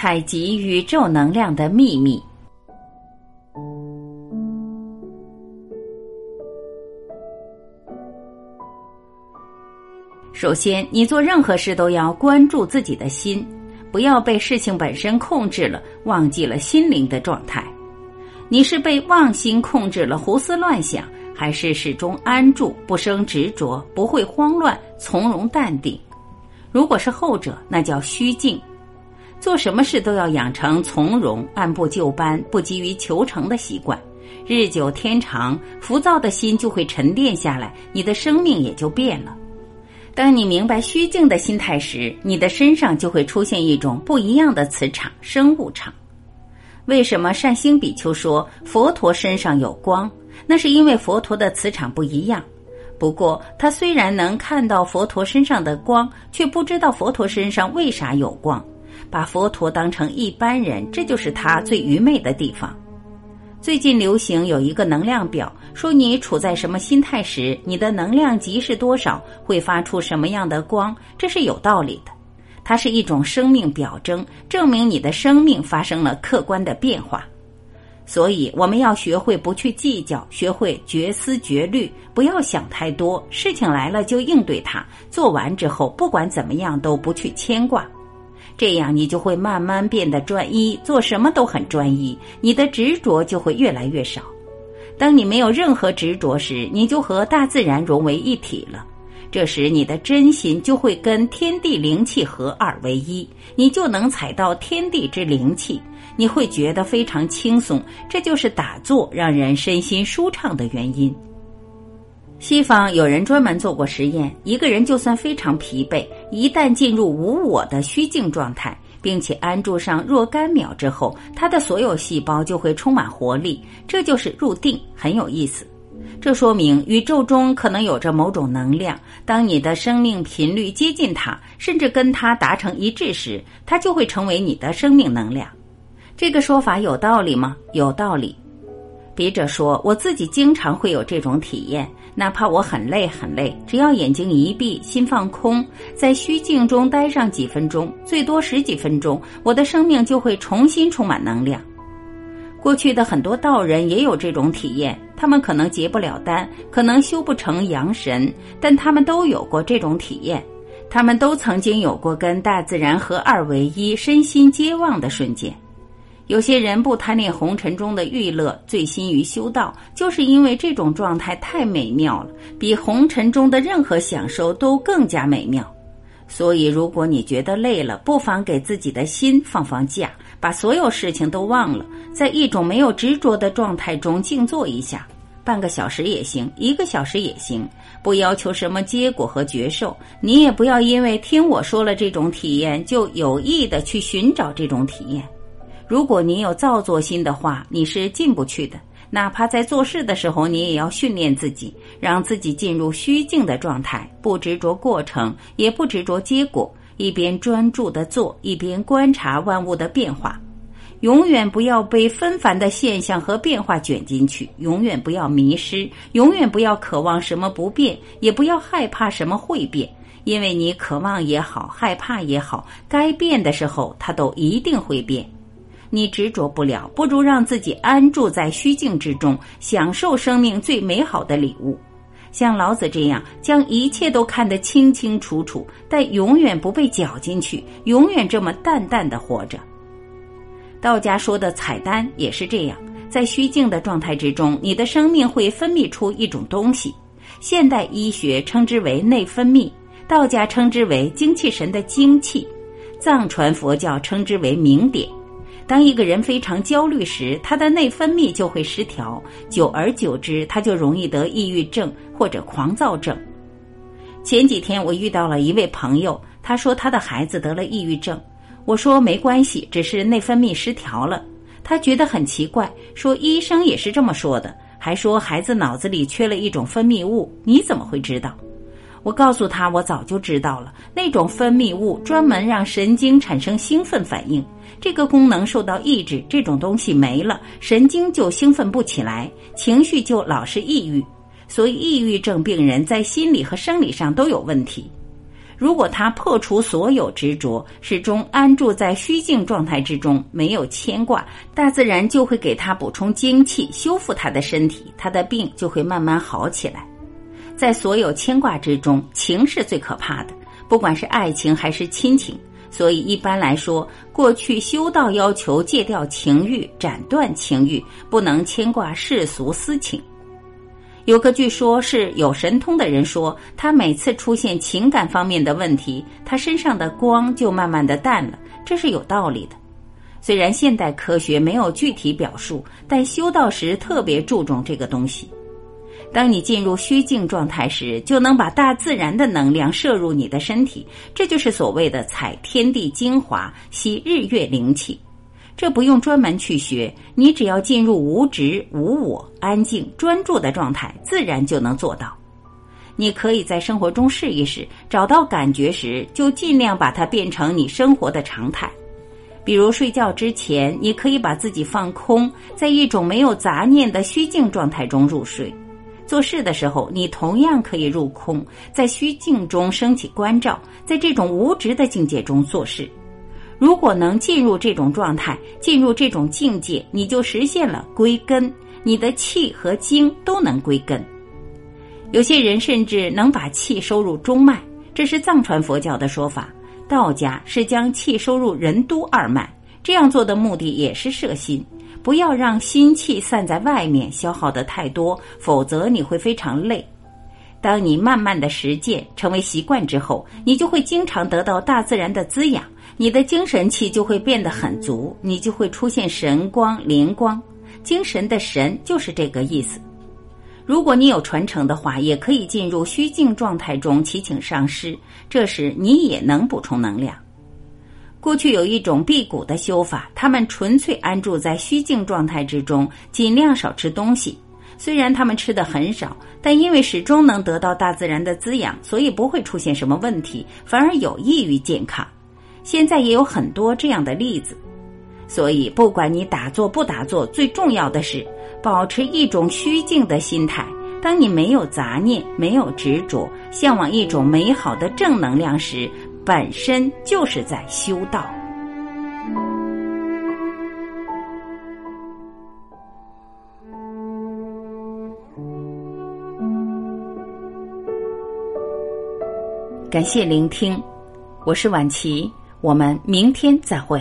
采集宇宙能量的秘密。首先，你做任何事都要关注自己的心，不要被事情本身控制了，忘记了心灵的状态。你是被妄心控制了，胡思乱想，还是始终安住，不生执着，不会慌乱，从容淡定？如果是后者，那叫虚静。做什么事都要养成从容、按部就班、不急于求成的习惯。日久天长，浮躁的心就会沉淀下来，你的生命也就变了。当你明白虚静的心态时，你的身上就会出现一种不一样的磁场——生物场。为什么善星比丘说佛陀身上有光？那是因为佛陀的磁场不一样。不过，他虽然能看到佛陀身上的光，却不知道佛陀身上为啥有光。把佛陀当成一般人，这就是他最愚昧的地方。最近流行有一个能量表，说你处在什么心态时，你的能量级是多少，会发出什么样的光，这是有道理的。它是一种生命表征，证明你的生命发生了客观的变化。所以我们要学会不去计较，学会绝思绝虑，不要想太多。事情来了就应对它，做完之后不管怎么样都不去牵挂。这样，你就会慢慢变得专一，做什么都很专一，你的执着就会越来越少。当你没有任何执着时，你就和大自然融为一体了。这时，你的真心就会跟天地灵气合二为一，你就能采到天地之灵气，你会觉得非常轻松。这就是打坐让人身心舒畅的原因。西方有人专门做过实验，一个人就算非常疲惫，一旦进入无我的虚静状态，并且安住上若干秒之后，他的所有细胞就会充满活力，这就是入定，很有意思。这说明宇宙中可能有着某种能量，当你的生命频率接近它，甚至跟它达成一致时，它就会成为你的生命能量。这个说法有道理吗？有道理。笔者说：“我自己经常会有这种体验。”哪怕我很累很累，只要眼睛一闭，心放空，在虚静中待上几分钟，最多十几分钟，我的生命就会重新充满能量。过去的很多道人也有这种体验，他们可能结不了丹，可能修不成阳神，但他们都有过这种体验，他们都曾经有过跟大自然合二为一、身心皆忘的瞬间。有些人不贪恋红尘中的娱乐，醉心于修道，就是因为这种状态太美妙了，比红尘中的任何享受都更加美妙。所以，如果你觉得累了，不妨给自己的心放放假，把所有事情都忘了，在一种没有执着的状态中静坐一下，半个小时也行，一个小时也行，不要求什么结果和觉受。你也不要因为听我说了这种体验，就有意的去寻找这种体验。如果你有造作心的话，你是进不去的。哪怕在做事的时候，你也要训练自己，让自己进入虚静的状态，不执着过程，也不执着结果，一边专注的做，一边观察万物的变化。永远不要被纷繁的现象和变化卷进去，永远不要迷失，永远不要渴望什么不变，也不要害怕什么会变，因为你渴望也好，害怕也好，该变的时候，它都一定会变。你执着不了，不如让自己安住在虚静之中，享受生命最美好的礼物。像老子这样，将一切都看得清清楚楚，但永远不被搅进去，永远这么淡淡的活着。道家说的彩丹也是这样，在虚静的状态之中，你的生命会分泌出一种东西。现代医学称之为内分泌，道家称之为精气神的精气，藏传佛教称之为明点。当一个人非常焦虑时，他的内分泌就会失调，久而久之，他就容易得抑郁症或者狂躁症。前几天我遇到了一位朋友，他说他的孩子得了抑郁症，我说没关系，只是内分泌失调了。他觉得很奇怪，说医生也是这么说的，还说孩子脑子里缺了一种分泌物，你怎么会知道？我告诉他，我早就知道了，那种分泌物专门让神经产生兴奋反应。这个功能受到抑制，这种东西没了，神经就兴奋不起来，情绪就老是抑郁。所以，抑郁症病人在心理和生理上都有问题。如果他破除所有执着，始终安住在虚静状态之中，没有牵挂，大自然就会给他补充精气，修复他的身体，他的病就会慢慢好起来。在所有牵挂之中，情是最可怕的，不管是爱情还是亲情。所以一般来说，过去修道要求戒掉情欲，斩断情欲，不能牵挂世俗私情。有个据说是有神通的人说，他每次出现情感方面的问题，他身上的光就慢慢的淡了，这是有道理的。虽然现代科学没有具体表述，但修道时特别注重这个东西。当你进入虚静状态时，就能把大自然的能量摄入你的身体，这就是所谓的采天地精华，吸日月灵气。这不用专门去学，你只要进入无执、无我、安静、专注的状态，自然就能做到。你可以在生活中试一试，找到感觉时，就尽量把它变成你生活的常态。比如睡觉之前，你可以把自己放空，在一种没有杂念的虚静状态中入睡；做事的时候，你同样可以入空，在虚静中升起关照，在这种无执的境界中做事。如果能进入这种状态，进入这种境界，你就实现了归根，你的气和精都能归根。有些人甚至能把气收入中脉，这是藏传佛教的说法。道家是将气收入任督二脉，这样做的目的也是摄心，不要让心气散在外面，消耗的太多，否则你会非常累。当你慢慢的实践成为习惯之后，你就会经常得到大自然的滋养。你的精神气就会变得很足，你就会出现神光、灵光。精神的神就是这个意思。如果你有传承的话，也可以进入虚静状态中祈请上师，这时你也能补充能量。过去有一种辟谷的修法，他们纯粹安住在虚静状态之中，尽量少吃东西。虽然他们吃的很少，但因为始终能得到大自然的滋养，所以不会出现什么问题，反而有益于健康。现在也有很多这样的例子，所以不管你打坐不打坐，最重要的是保持一种虚静的心态。当你没有杂念、没有执着，向往一种美好的正能量时，本身就是在修道。感谢聆听，我是婉琪。我们明天再会。